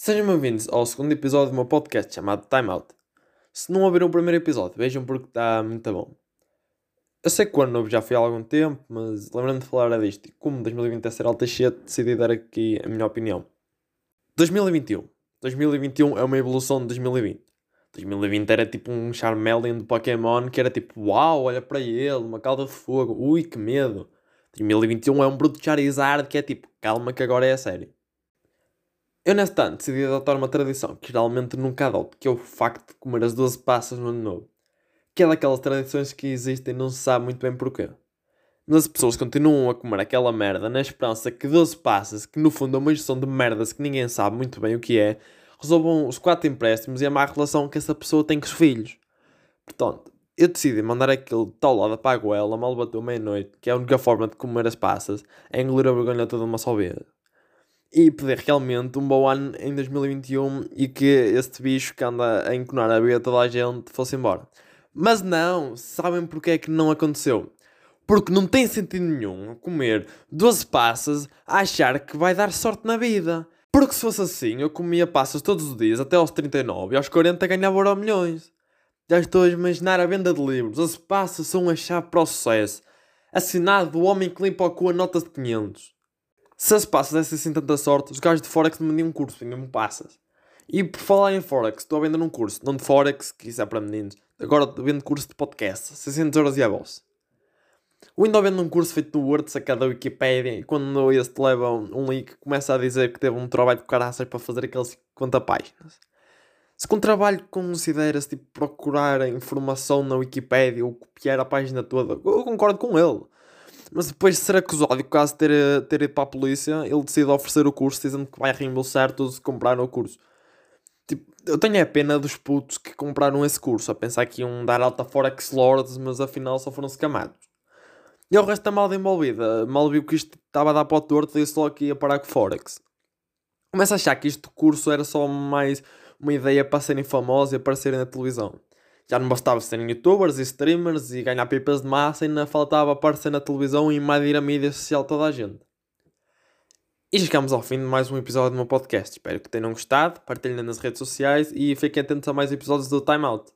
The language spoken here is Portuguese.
Sejam bem-vindos ao segundo episódio do meu podcast chamado Time Out. Se não ouviram o primeiro episódio, vejam porque está muito bom. Eu sei que o ano novo já foi há algum tempo, mas lembrando de falar disto e como 2020 é ser alta cheia, decidi dar aqui a minha opinião. 2021. 2021 é uma evolução de 2020. 2020 era tipo um Charmeleon do Pokémon que era tipo, uau, olha para ele, uma calda de fogo, ui que medo. 2021 é um bruto Charizard que é tipo, calma que agora é a sério. Eu, nesse ano, decidi adotar uma tradição que geralmente nunca adoto, que é o facto de comer as 12 passas no ano novo. Que é daquelas tradições que existem e não se sabe muito bem porquê. Mas as pessoas continuam a comer aquela merda na esperança que 12 passas, que no fundo é uma gestão de merdas que ninguém sabe muito bem o que é, resolvam os 4 empréstimos e a má relação que essa pessoa tem com os filhos. Portanto, eu decidi mandar aquele tal lado para a goela, mal bateu meia-noite, que é a única forma de comer as passas, é engolir a vergonha toda de uma só vez e pedir realmente um bom ano em 2021 e que este bicho que anda a enconar a vida toda a gente fosse embora. Mas não, sabem porque é que não aconteceu? Porque não tem sentido nenhum comer 12 passas a achar que vai dar sorte na vida. Porque se fosse assim, eu comia passas todos os dias até aos 39 e aos 40 ganhava euro milhões. Já estou a imaginar a venda de livros. As passas são a chave para o sucesso. Assinado do homem que limpa o cu a nota de 500. Se as passas dessem assim tanta sorte, os gajos de Forex me vendiam um curso, vendiam-me passas. E por falar em Forex, estou a vender um curso, não de Forex, que isso é para meninos. Agora vendo curso de podcast, 600 euros e a voz. O ainda vendo um curso feito no Word, sacado da Wikipedia, e quando este leva um link, começa a dizer que teve um trabalho de caraças para fazer aqueles 50 páginas. Se com trabalho considera-se tipo, procurar a informação na Wikipedia ou copiar a página toda, eu concordo com ele. Mas depois de ser acusado e caso ter, ter ido para a polícia, ele decide oferecer o curso dizendo que vai reembolsar todos que compraram o curso. Tipo, eu tenho a pena dos putos que compraram esse curso, a pensar que iam dar alta Forex Lords, mas afinal só foram scamados. E o resto da malda envolvida, mal viu que isto estava a dar para o torto, disse logo que ia parar com Forex. Começa a achar que este curso era só mais uma ideia para serem famosos e aparecerem na televisão. Já não bastava serem youtubers e streamers e ganhar pipas de massa, ainda faltava aparecer na televisão e invadir a mídia social toda a gente. E chegamos ao fim de mais um episódio do meu podcast. Espero que tenham gostado, partilhem nas redes sociais e fiquem atentos a mais episódios do Time Out.